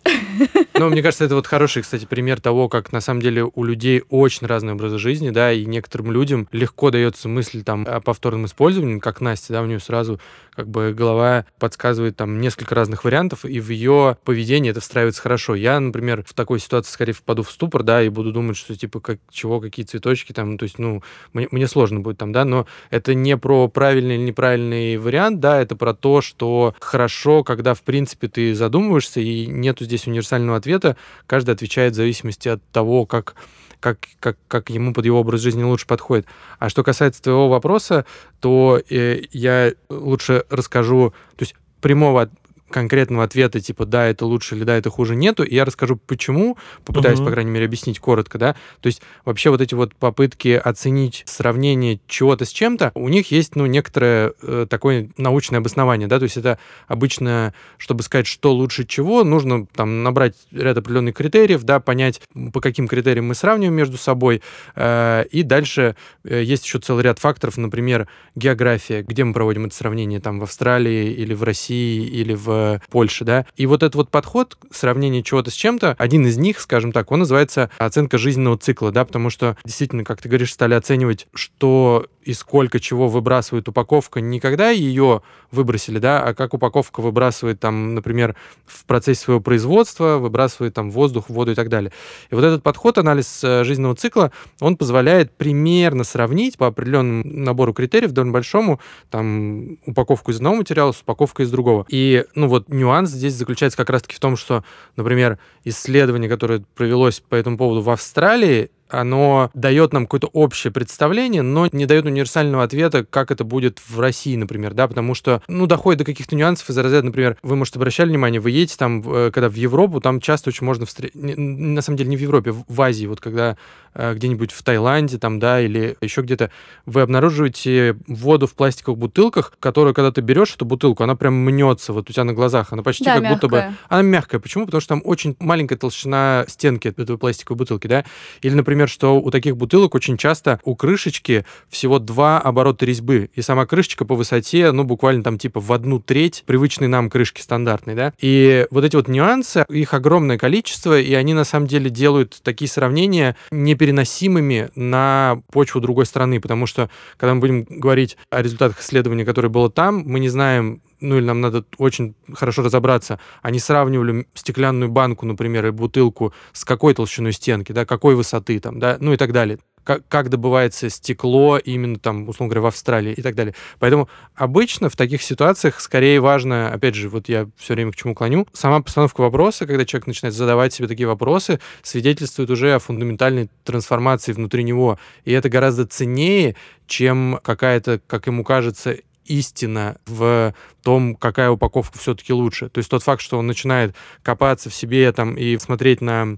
Ну, мне кажется, это вот хороший, кстати, пример того, как на самом деле у людей очень разный образ жизни, да, и некоторым людям легко дается мысль там о повторном использовании, как Настя, да, у нее сразу как бы голова подсказывает там несколько разных вариантов, и в ее поведении это встраивается хорошо. Я, например, в такой ситуации скорее впаду в ступор, да, и буду думать, что типа как чего, какие цветы цветочки, там, то есть, ну, мне, мне сложно будет там, да, но это не про правильный или неправильный вариант, да, это про то, что хорошо, когда, в принципе, ты задумываешься, и нету здесь универсального ответа, каждый отвечает в зависимости от того, как как, как, как ему под его образ жизни лучше подходит. А что касается твоего вопроса, то э, я лучше расскажу, то есть прямого конкретного ответа, типа, да, это лучше или да, это хуже, нету. И я расскажу, почему, попытаюсь, угу. по крайней мере, объяснить коротко, да. То есть вообще вот эти вот попытки оценить сравнение чего-то с чем-то, у них есть, ну, некоторое э, такое научное обоснование, да, то есть это обычно, чтобы сказать, что лучше чего, нужно там набрать ряд определенных критериев, да, понять, по каким критериям мы сравниваем между собой, э, и дальше э, есть еще целый ряд факторов, например, география, где мы проводим это сравнение, там, в Австралии или в России или в в Польше, да. И вот этот вот подход, сравнение чего-то с чем-то, один из них, скажем так, он называется оценка жизненного цикла, да, потому что действительно, как ты говоришь, стали оценивать, что и сколько чего выбрасывает упаковка, не когда ее выбросили, да, а как упаковка выбрасывает там, например, в процессе своего производства, выбрасывает там воздух, воду и так далее. И вот этот подход, анализ э, жизненного цикла, он позволяет примерно сравнить по определенному набору критериев, довольно большому, там, упаковку из одного материала с упаковкой из другого. И, ну вот, нюанс здесь заключается как раз-таки в том, что, например, исследование, которое провелось по этому поводу в Австралии, оно дает нам какое-то общее представление, но не дает универсального ответа, как это будет в России, например, да, потому что, ну, доходит до каких-то нюансов из разряда, например, вы, может, обращали внимание, вы едете там, э, когда в Европу, там часто очень можно встретить, на самом деле не в Европе, в Азии, вот когда э, где-нибудь в Таиланде там, да, или еще где-то, вы обнаруживаете воду в пластиковых бутылках, которую, когда ты берешь эту бутылку, она прям мнется вот у тебя на глазах, она почти Да, как будто бы... мягкая. Она мягкая. Почему? Потому что там очень маленькая толщина стенки этой пластиковой бутылки, да? Или, например, что у таких бутылок очень часто у крышечки всего два оборота резьбы, и сама крышечка по высоте, ну, буквально там типа в одну треть привычной нам крышки стандартной, да? И вот эти вот нюансы, их огромное количество, и они на самом деле делают такие сравнения непереносимыми на почву другой страны, потому что, когда мы будем говорить о результатах исследования, которое было там, мы не знаем, ну или нам надо очень хорошо разобраться, они сравнивали стеклянную банку, например, и бутылку с какой толщиной стенки, да, какой высоты там, да, ну и так далее. Как, как добывается стекло именно там, условно говоря, в Австралии и так далее. Поэтому обычно в таких ситуациях скорее важно, опять же, вот я все время к чему клоню, сама постановка вопроса, когда человек начинает задавать себе такие вопросы, свидетельствует уже о фундаментальной трансформации внутри него. И это гораздо ценнее, чем какая-то, как ему кажется, истина в том, какая упаковка все-таки лучше. То есть тот факт, что он начинает копаться в себе там и смотреть на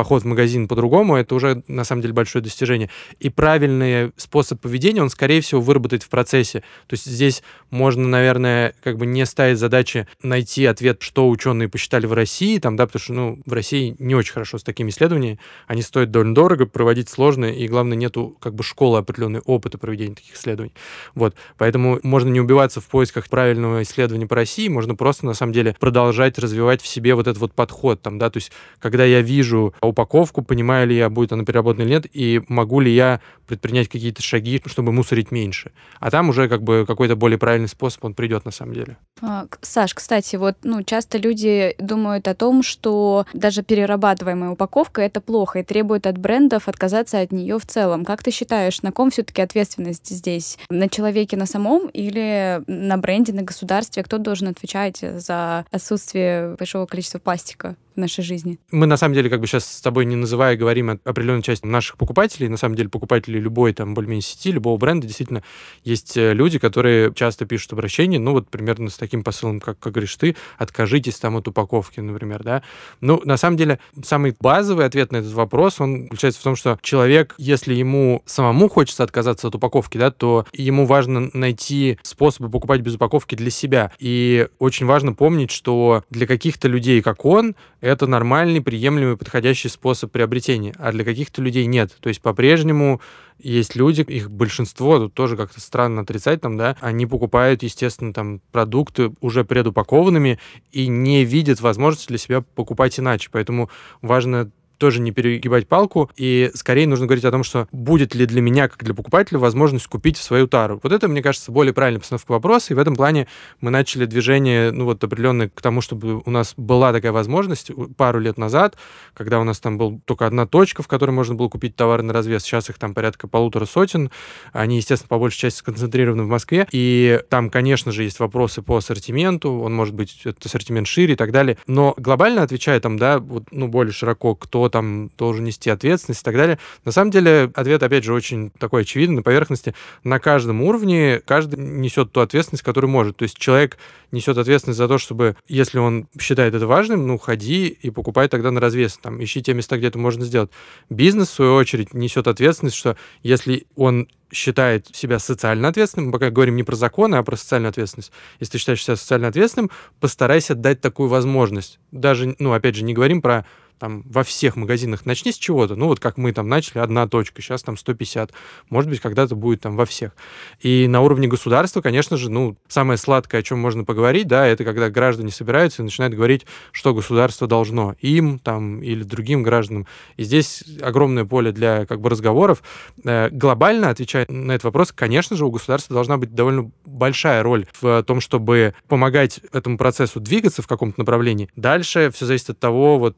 поход в магазин по-другому, это уже на самом деле большое достижение. И правильный способ поведения он, скорее всего, выработает в процессе. То есть здесь можно, наверное, как бы не ставить задачи найти ответ, что ученые посчитали в России, там, да, потому что, ну, в России не очень хорошо с такими исследованиями, они стоят довольно дорого, проводить сложно, и, главное, нету как бы школы определенной опыта проведения таких исследований. Вот, поэтому можно не убиваться в поисках правильного исследования по России, можно просто, на самом деле, продолжать развивать в себе вот этот вот подход, там, да, то есть, когда я вижу упаковку, понимаю ли я, будет она переработана или нет, и могу ли я предпринять какие-то шаги, чтобы мусорить меньше. А там уже как бы какой-то более правильный способ, он придет на самом деле. А, Саш, кстати, вот ну, часто люди думают о том, что даже перерабатываемая упаковка это плохо и требует от брендов отказаться от нее в целом. Как ты считаешь, на ком все-таки ответственность здесь? На человеке на самом или на бренде, на государстве? Кто должен отвечать за отсутствие большого количества пластика в нашей жизни? Мы, на самом деле, как бы сейчас с тобой не называя, говорим о определенной части наших покупателей. На самом деле, покупатели любой там более-менее сети, любого бренда, действительно, есть э, люди, которые часто пишут обращения, ну, вот примерно с таким посылом, как, как говоришь ты, откажитесь там от упаковки, например, да. Ну, на самом деле, самый базовый ответ на этот вопрос, он заключается в том, что человек, если ему самому хочется отказаться от упаковки, да, то ему важно найти способы покупать без упаковки для себя. И очень важно помнить, что для каких-то людей, как он, это нормальный, приемлемый, подходящий способ приобретения, а для каких-то людей нет. То есть по-прежнему есть люди, их большинство, тут тоже как-то странно отрицать там, да, они покупают, естественно, там продукты уже предупакованными и не видят возможности для себя покупать иначе. Поэтому важно тоже не перегибать палку, и скорее нужно говорить о том, что будет ли для меня, как для покупателя, возможность купить свою тару. Вот это, мне кажется, более правильная постановка вопроса, и в этом плане мы начали движение, ну вот определенное к тому, чтобы у нас была такая возможность пару лет назад, когда у нас там был только одна точка, в которой можно было купить товары на развес, сейчас их там порядка полутора сотен, они, естественно, по большей части сконцентрированы в Москве, и там, конечно же, есть вопросы по ассортименту, он может быть этот ассортимент шире и так далее, но глобально отвечая там, да, вот, ну, более широко, кто там должен нести ответственность и так далее. На самом деле, ответ, опять же, очень такой очевидный, на поверхности. На каждом уровне каждый несет ту ответственность, которую может. То есть человек несет ответственность за то, чтобы, если он считает это важным, ну, ходи и покупай тогда на развес, там, ищи те места, где это можно сделать. Бизнес, в свою очередь, несет ответственность, что если он считает себя социально ответственным, мы пока говорим не про законы, а про социальную ответственность. Если ты считаешь себя социально ответственным, постарайся дать такую возможность. Даже, ну, опять же, не говорим про там во всех магазинах начни с чего-то. Ну, вот как мы там начали, одна точка, сейчас там 150. Может быть, когда-то будет там во всех. И на уровне государства, конечно же, ну, самое сладкое, о чем можно поговорить, да, это когда граждане собираются и начинают говорить, что государство должно им там или другим гражданам. И здесь огромное поле для как бы разговоров. Э, глобально отвечая на этот вопрос, конечно же, у государства должна быть довольно большая роль в том, чтобы помогать этому процессу двигаться в каком-то направлении. Дальше все зависит от того, вот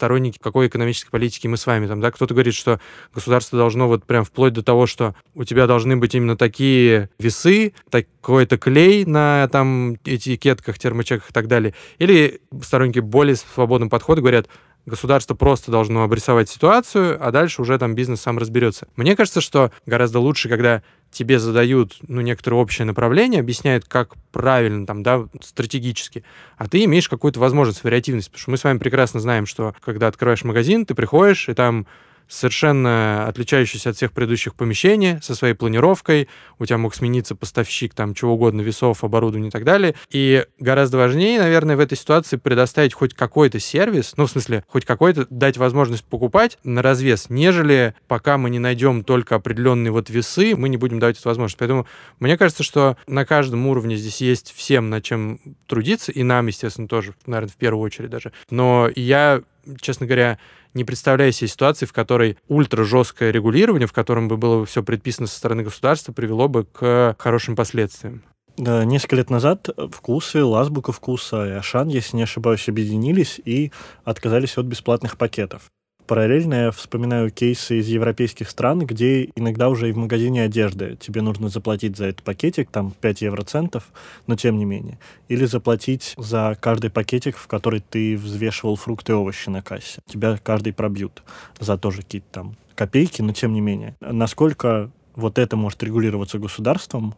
сторонники какой экономической политики мы с вами там, да, кто-то говорит, что государство должно вот прям вплоть до того, что у тебя должны быть именно такие весы, такой-то клей на там этикетках, термочеках и так далее. Или сторонники более свободного подхода говорят, государство просто должно обрисовать ситуацию, а дальше уже там бизнес сам разберется. Мне кажется, что гораздо лучше, когда тебе задают ну, некоторое общее направление, объясняют, как правильно, там, да, стратегически, а ты имеешь какую-то возможность, вариативность. Потому что мы с вами прекрасно знаем, что когда открываешь магазин, ты приходишь, и там совершенно отличающийся от всех предыдущих помещений, со своей планировкой. У тебя мог смениться поставщик там чего угодно, весов, оборудования и так далее. И гораздо важнее, наверное, в этой ситуации предоставить хоть какой-то сервис, ну, в смысле, хоть какой-то, дать возможность покупать на развес, нежели пока мы не найдем только определенные вот весы, мы не будем давать эту возможность. Поэтому мне кажется, что на каждом уровне здесь есть всем над чем трудиться, и нам, естественно, тоже, наверное, в первую очередь даже. Но я, честно говоря, не представляю себе ситуации, в которой ультра жесткое регулирование, в котором бы было все предписано со стороны государства, привело бы к хорошим последствиям. Да, несколько лет назад вкусы, лазбука вкуса и Ашан, если не ошибаюсь, объединились и отказались от бесплатных пакетов. Параллельно я вспоминаю кейсы из европейских стран, где иногда уже и в магазине одежды тебе нужно заплатить за этот пакетик, там 5 евроцентов, но тем не менее. Или заплатить за каждый пакетик, в который ты взвешивал фрукты и овощи на кассе. Тебя каждый пробьют за тоже какие-то там копейки, но тем не менее. Насколько вот это может регулироваться государством,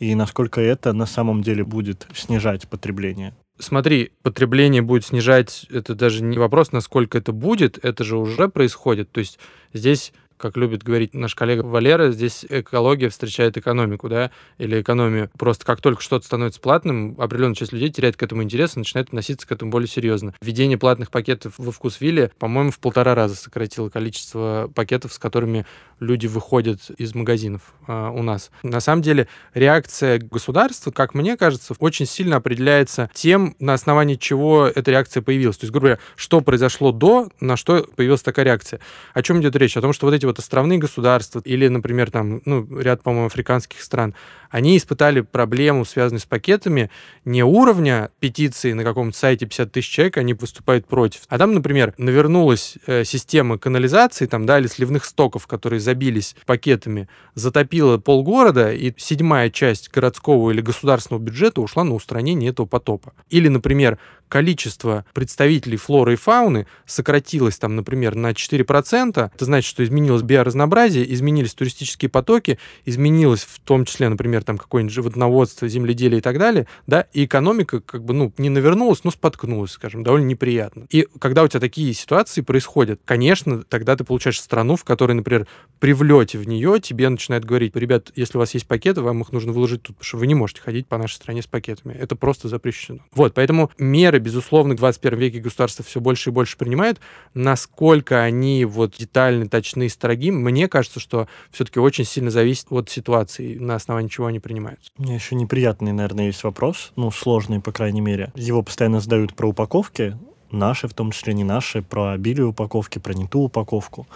и насколько это на самом деле будет снижать потребление? Смотри, потребление будет снижать, это даже не вопрос, насколько это будет, это же уже происходит. То есть здесь как любит говорить наш коллега Валера, здесь экология встречает экономику, да, или экономию. Просто как только что-то становится платным, определенная часть людей теряет к этому интерес и начинает относиться к этому более серьезно. Введение платных пакетов во вкус Вилли, по-моему, в полтора раза сократило количество пакетов, с которыми люди выходят из магазинов э, у нас. На самом деле, реакция государства, как мне кажется, очень сильно определяется тем, на основании чего эта реакция появилась. То есть, грубо говоря, что произошло до, на что появилась такая реакция. О чем идет речь? О том, что вот эти вот островные государства или, например, там, ну, ряд, по-моему, африканских стран, они испытали проблему, связанную с пакетами, не уровня петиции на каком-то сайте 50 тысяч человек, они выступают против. А там, например, навернулась э, система канализации, там, да, или сливных стоков, которые забились пакетами, затопила полгорода, и седьмая часть городского или государственного бюджета ушла на устранение этого потопа. Или, например, количество представителей флоры и фауны сократилось там, например, на 4%, это значит, что изменилось биоразнообразие, изменились туристические потоки, изменилось в том числе, например, там какое-нибудь животноводство, земледелие и так далее, да, и экономика как бы, ну, не навернулась, но споткнулась, скажем, довольно неприятно. И когда у тебя такие ситуации происходят, конечно, тогда ты получаешь страну, в которой, например, при влете в нее тебе начинают говорить, ребят, если у вас есть пакеты, вам их нужно выложить тут, потому что вы не можете ходить по нашей стране с пакетами. Это просто запрещено. Вот, поэтому меры, безусловно, в 21 веке государство все больше и больше принимает. Насколько они вот детальны, точны, строги, мне кажется, что все-таки очень сильно зависит от ситуации, на основании чего они принимаются. У меня еще неприятный, наверное, есть вопрос, ну, сложный, по крайней мере. Его постоянно задают про упаковки, наши, в том числе не наши, про обилие упаковки, про не ту упаковку.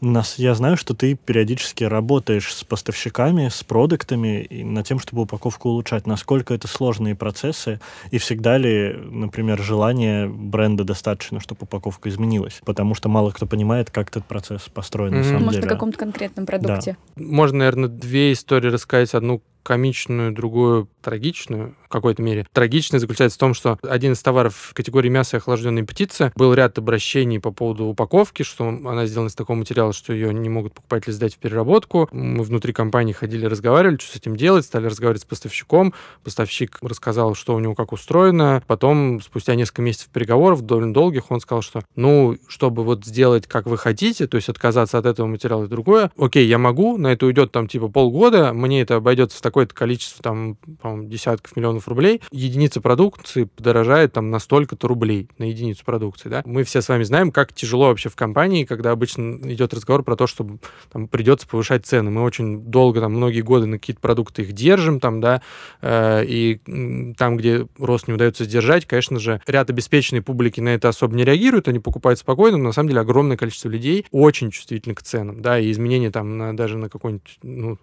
Нас, я знаю, что ты периодически работаешь с поставщиками, с продуктами и над тем, чтобы упаковку улучшать. Насколько это сложные процессы и всегда ли, например, желание бренда достаточно, чтобы упаковка изменилась? Потому что мало кто понимает, как этот процесс построен mm-hmm. на самом Может, деле. Может, на каком-то конкретном продукте. Да. Можно, наверное, две истории рассказать. Одну комичную, другую трагичную в какой-то мере. Трагичная заключается в том, что один из товаров в категории мясо и охлажденные птицы был ряд обращений по поводу упаковки, что она сделана из такого материала, что ее не могут покупатели сдать в переработку. Мы внутри компании ходили, разговаривали, что с этим делать, стали разговаривать с поставщиком. Поставщик рассказал, что у него как устроено. Потом, спустя несколько месяцев переговоров, довольно долгих, он сказал, что, ну, чтобы вот сделать, как вы хотите, то есть отказаться от этого материала и другое, окей, я могу, на это уйдет там типа полгода, мне это обойдется в такое-то количество, там, по-моему, десятков миллионов рублей. Единица продукции подорожает там на столько-то рублей на единицу продукции, да. Мы все с вами знаем, как тяжело вообще в компании, когда обычно идет разговор про то, что там придется повышать цены. Мы очень долго, там, многие годы на какие-то продукты их держим, там, да, э, и там, где рост не удается сдержать, конечно же, ряд обеспеченной публики на это особо не реагирует, они покупают спокойно, но на самом деле огромное количество людей очень чувствительны к ценам, да, и изменения там на, даже на какой-нибудь ну,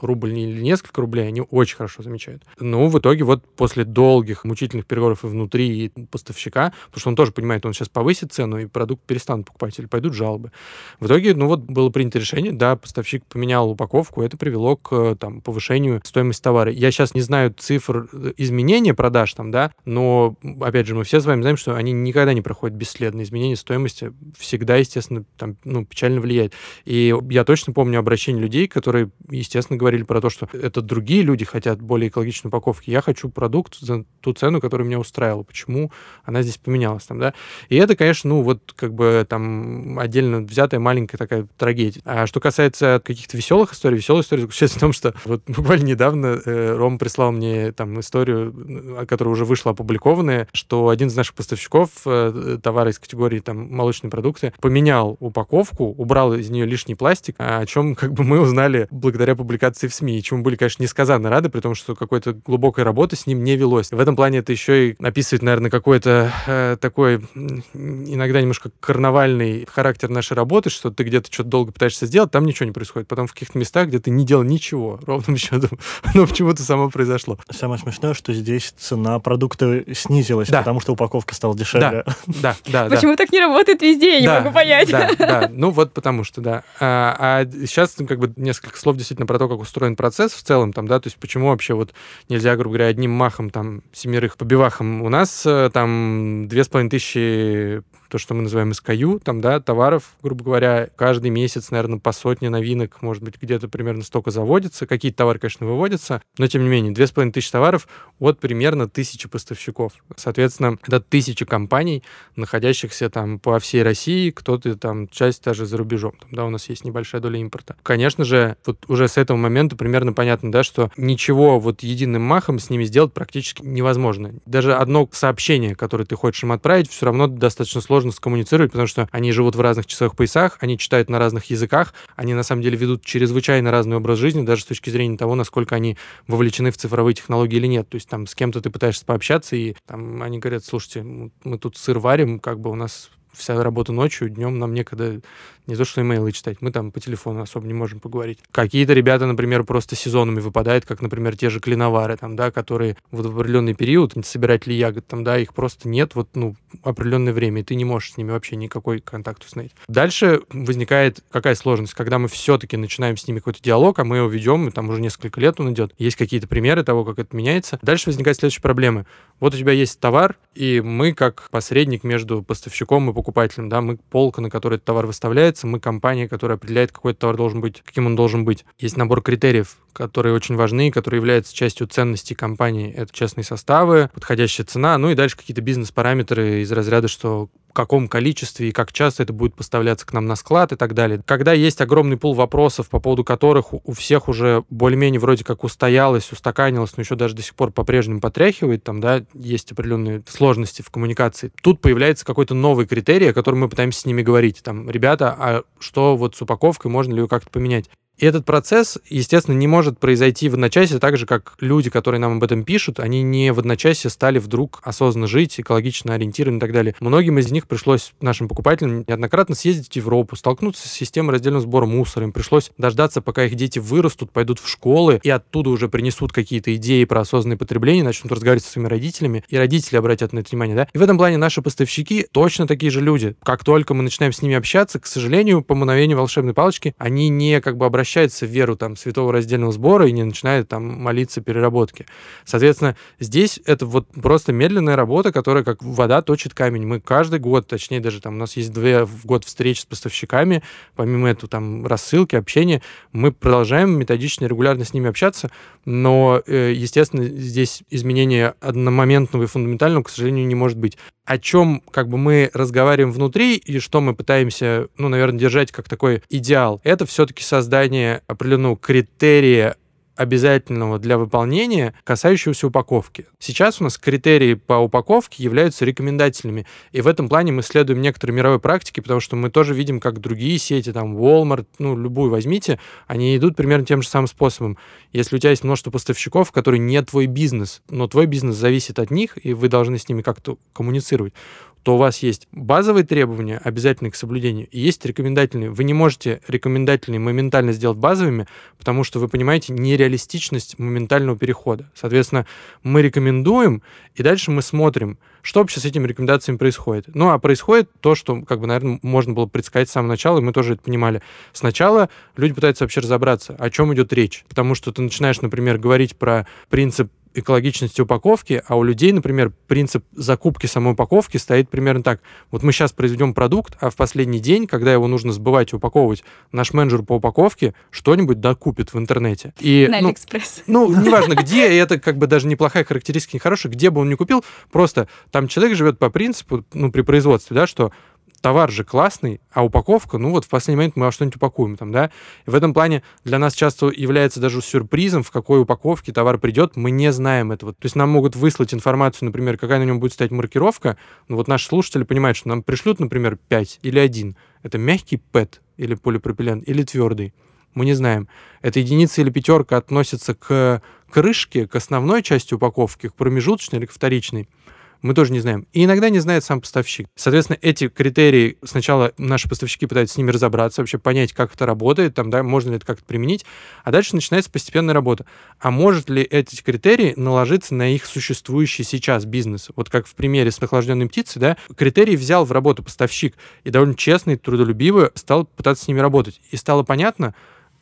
рубль или несколько рублей они очень хорошо замечают. Но в итоге вот после долгих мучительных переговоров и внутри и поставщика, потому что он тоже понимает, он сейчас повысит цену, и продукт перестанут покупать, или пойдут жалобы. В итоге, ну вот было принято решение, да, поставщик поменял упаковку, это привело к там, повышению стоимости товара. Я сейчас не знаю цифр э, изменения продаж там, да, но, опять же, мы все с вами знаем, что они никогда не проходят бесследно. Изменение стоимости всегда, естественно, там, ну, печально влияет. И я точно помню обращение людей, которые, естественно, говорили про то, что это другие люди хотят более экологичной упаковки. Я хочу продукт за ту цену, которая меня устраивала. Почему она здесь поменялась там, да? И это, конечно, ну, вот как бы там отдельно взятая маленькая такая трагедия. А что касается каких-то веселых историй, веселая история заключается в том, что вот <laughs> буквально недавно э, Ром прислал мне там историю, которая уже вышла опубликованная, что один из наших поставщиков э, товара из категории там молочные продукты поменял упаковку, убрал из нее лишний пластик, о чем как бы мы узнали благодаря публикации в СМИ, чему были, конечно, несказанно рады, при том, что какой-то глубокой работы с ним не велось. В этом плане это еще и описывает, наверное, какой-то э, такой иногда немножко карнавальный характер нашей работы, что ты где-то что-то долго пытаешься сделать, там ничего не происходит. Потом в каких-то местах, где ты не делал ничего, <laughs> ровным счетом, но почему-то само произошло. Самое смешное, что здесь цена продукта снизилась, да. потому что упаковка стала дешевле. Да, да, да. Почему да. так не работает везде, я не да, могу понять. Да, <laughs> да, ну вот потому что, да. А, а сейчас ну, как бы несколько слов действительно про то, как устроен процесс в целом, там, да, то есть почему вообще вот нельзя, грубо говоря, одним махом там семерых побивахом. У нас э, там две с половиной тысячи то, что мы называем SKU, там, да, товаров, грубо говоря, каждый месяц, наверное, по сотне новинок, может быть, где-то примерно столько заводится. Какие-то товары, конечно, выводятся, но, тем не менее, две с половиной тысячи товаров от примерно тысячи поставщиков. Соответственно, это тысячи компаний, находящихся там по всей России, кто-то там, часть даже за рубежом. Там, да, у нас есть небольшая доля импорта. Конечно же, вот уже с этого момента примерно понятно, да, что ничего вот единым махом с ними сделать практически невозможно. Даже одно сообщение, которое ты хочешь им отправить, все равно достаточно сложно сложно скоммуницировать, потому что они живут в разных часовых поясах, они читают на разных языках, они на самом деле ведут чрезвычайно разный образ жизни, даже с точки зрения того, насколько они вовлечены в цифровые технологии или нет. То есть там с кем-то ты пытаешься пообщаться, и там они говорят, слушайте, мы тут сыр варим, как бы у нас вся работа ночью, днем нам некогда не то что имейлы читать, мы там по телефону особо не можем поговорить. Какие-то ребята, например, просто сезонами выпадают, как, например, те же клиновары, там, да, которые вот в определенный период, собирать ли ягод, там, да, их просто нет вот, ну, определенное время, и ты не можешь с ними вообще никакой контакт установить. Дальше возникает какая сложность, когда мы все-таки начинаем с ними какой-то диалог, а мы его ведем, и там уже несколько лет он идет, есть какие-то примеры того, как это меняется. Дальше возникает следующая проблема. Вот у тебя есть товар, и мы, как посредник между поставщиком и покупателем, да, мы полка, на которой этот товар выставляется, мы компания, которая определяет, какой товар должен быть, каким он должен быть. Есть набор критериев, которые очень важны, которые являются частью ценностей компании. Это честные составы, подходящая цена, ну и дальше какие-то бизнес-параметры из разряда, что каком количестве и как часто это будет поставляться к нам на склад и так далее. Когда есть огромный пул вопросов, по поводу которых у всех уже более-менее вроде как устоялось, устаканилось, но еще даже до сих пор по-прежнему потряхивает, там, да, есть определенные сложности в коммуникации. Тут появляется какой-то новый критерий, о котором мы пытаемся с ними говорить. Там, ребята, а что вот с упаковкой, можно ли ее как-то поменять? И этот процесс, естественно, не может произойти в одночасье так же, как люди, которые нам об этом пишут, они не в одночасье стали вдруг осознанно жить, экологично ориентированы и так далее. Многим из них пришлось, нашим покупателям, неоднократно съездить в Европу, столкнуться с системой раздельного сбора мусора. Им пришлось дождаться, пока их дети вырастут, пойдут в школы, и оттуда уже принесут какие-то идеи про осознанное потребление, начнут разговаривать со своими родителями, и родители обратят на это внимание. Да? И в этом плане наши поставщики точно такие же люди. Как только мы начинаем с ними общаться, к сожалению, по мгновению волшебной палочки, они не как бы обращаются обращается в веру там святого раздельного сбора и не начинает там молиться переработки. Соответственно, здесь это вот просто медленная работа, которая как вода точит камень. Мы каждый год, точнее даже там у нас есть две в год встреч с поставщиками, помимо этого там рассылки, общения, мы продолжаем методично, регулярно с ними общаться, но, э, естественно, здесь изменения одномоментного и фундаментального, к сожалению, не может быть о чем как бы мы разговариваем внутри и что мы пытаемся, ну, наверное, держать как такой идеал, это все-таки создание определенного критерия обязательного для выполнения, касающегося упаковки. Сейчас у нас критерии по упаковке являются рекомендательными, и в этом плане мы следуем некоторой мировой практике, потому что мы тоже видим, как другие сети, там Walmart, ну, любую возьмите, они идут примерно тем же самым способом. Если у тебя есть множество поставщиков, которые не твой бизнес, но твой бизнес зависит от них, и вы должны с ними как-то коммуницировать, то у вас есть базовые требования, обязательные к соблюдению, и есть рекомендательные. Вы не можете рекомендательные моментально сделать базовыми, потому что вы понимаете нереалистичность моментального перехода. Соответственно, мы рекомендуем, и дальше мы смотрим, что вообще с этими рекомендациями происходит. Ну, а происходит то, что, как бы, наверное, можно было предсказать с самого начала, и мы тоже это понимали. Сначала люди пытаются вообще разобраться, о чем идет речь. Потому что ты начинаешь, например, говорить про принцип экологичности упаковки, а у людей, например, принцип закупки самой упаковки стоит примерно так. Вот мы сейчас произведем продукт, а в последний день, когда его нужно сбывать и упаковывать, наш менеджер по упаковке что-нибудь докупит в интернете. И, На ну, Алиэкспресс. Ну, <laughs> неважно где, и это как бы даже неплохая характеристика, не хорошая, где бы он ни купил, просто там человек живет по принципу, ну, при производстве, да, что товар же классный, а упаковка, ну вот в последний момент мы во что-нибудь упакуем там, да. И в этом плане для нас часто является даже сюрпризом, в какой упаковке товар придет, мы не знаем этого. То есть нам могут выслать информацию, например, какая на нем будет стоять маркировка, но вот наши слушатели понимают, что нам пришлют, например, 5 или 1. Это мягкий ПЭТ или полипропилен, или твердый. Мы не знаем. Эта единица или пятерка относится к крышке, к основной части упаковки, к промежуточной или к вторичной мы тоже не знаем. И иногда не знает сам поставщик. Соответственно, эти критерии сначала наши поставщики пытаются с ними разобраться, вообще понять, как это работает, там, да, можно ли это как-то применить, а дальше начинается постепенная работа. А может ли эти критерии наложиться на их существующий сейчас бизнес? Вот как в примере с охлажденной птицей, да, критерии взял в работу поставщик и довольно честно и трудолюбиво стал пытаться с ними работать. И стало понятно,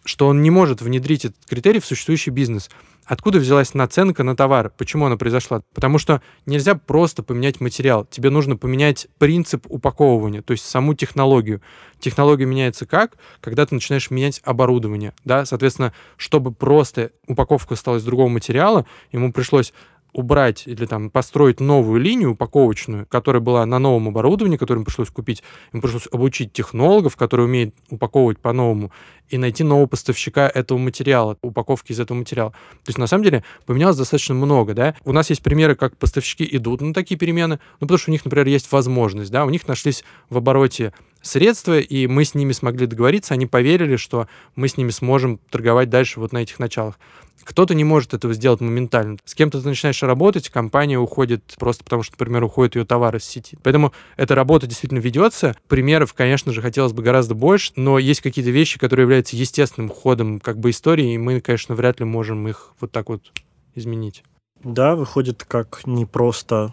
что он не может внедрить этот критерий в существующий бизнес. Откуда взялась наценка на товар? Почему она произошла? Потому что нельзя просто поменять материал. Тебе нужно поменять принцип упаковывания, то есть саму технологию. Технология меняется как? Когда ты начинаешь менять оборудование. Да? Соответственно, чтобы просто упаковка стала из другого материала, ему пришлось убрать или там построить новую линию упаковочную, которая была на новом оборудовании, которое им пришлось купить, им пришлось обучить технологов, которые умеют упаковывать по-новому, и найти нового поставщика этого материала, упаковки из этого материала. То есть, на самом деле, поменялось достаточно много, да. У нас есть примеры, как поставщики идут на такие перемены, ну, потому что у них, например, есть возможность, да, у них нашлись в обороте средства, и мы с ними смогли договориться, они поверили, что мы с ними сможем торговать дальше вот на этих началах. Кто-то не может этого сделать моментально. С кем-то ты начинаешь работать, компания уходит просто потому, что, например, уходит ее товар из сети. Поэтому эта работа действительно ведется. Примеров, конечно же, хотелось бы гораздо больше, но есть какие-то вещи, которые являются естественным ходом как бы истории, и мы, конечно, вряд ли можем их вот так вот изменить. Да, выходит, как не просто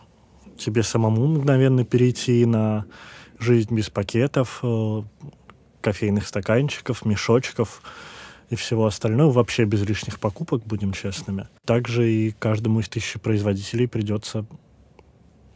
тебе самому мгновенно перейти на жизнь без пакетов, э, кофейных стаканчиков, мешочков, и всего остального, вообще без лишних покупок, будем честными. Также и каждому из тысячи производителей придется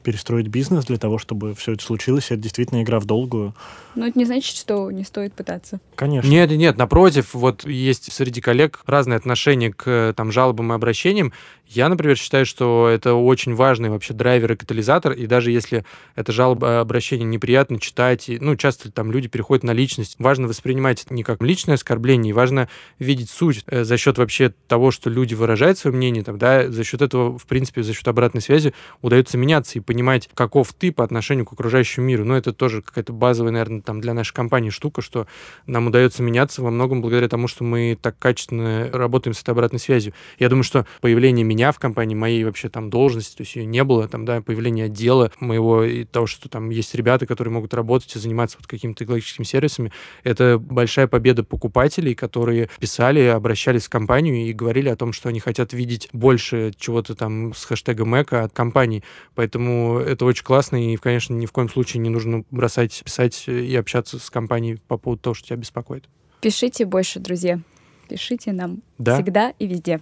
перестроить бизнес для того, чтобы все это случилось, и это действительно игра в долгую. Но это не значит, что не стоит пытаться. Конечно. Нет, нет, напротив, вот есть среди коллег разные отношения к там, жалобам и обращениям. Я, например, считаю, что это очень важный вообще драйвер и катализатор, и даже если это жалоба обращение неприятно читать, и, ну, часто там люди переходят на личность, важно воспринимать это не как личное оскорбление, и важно видеть суть э, за счет вообще того, что люди выражают свое мнение, там, да, за счет этого, в принципе, за счет обратной связи удается меняться и понимать, каков ты по отношению к окружающему миру. Но это тоже какая-то базовая, наверное, там для нашей компании штука, что нам удается меняться во многом благодаря тому, что мы так качественно работаем с этой обратной связью. Я думаю, что появление меня в компании, моей вообще там должности, то есть ее не было, там, да, появление отдела моего и того, что там есть ребята, которые могут работать и заниматься вот какими-то экологическими сервисами, это большая победа покупателей, которые писали, обращались в компанию и говорили о том, что они хотят видеть больше чего-то там с хэштегом эко от компаний. Поэтому это очень классно, и, конечно, ни в коем случае не нужно бросать писать и общаться с компанией по поводу того, что тебя беспокоит. Пишите больше, друзья. Пишите нам Да. всегда и везде.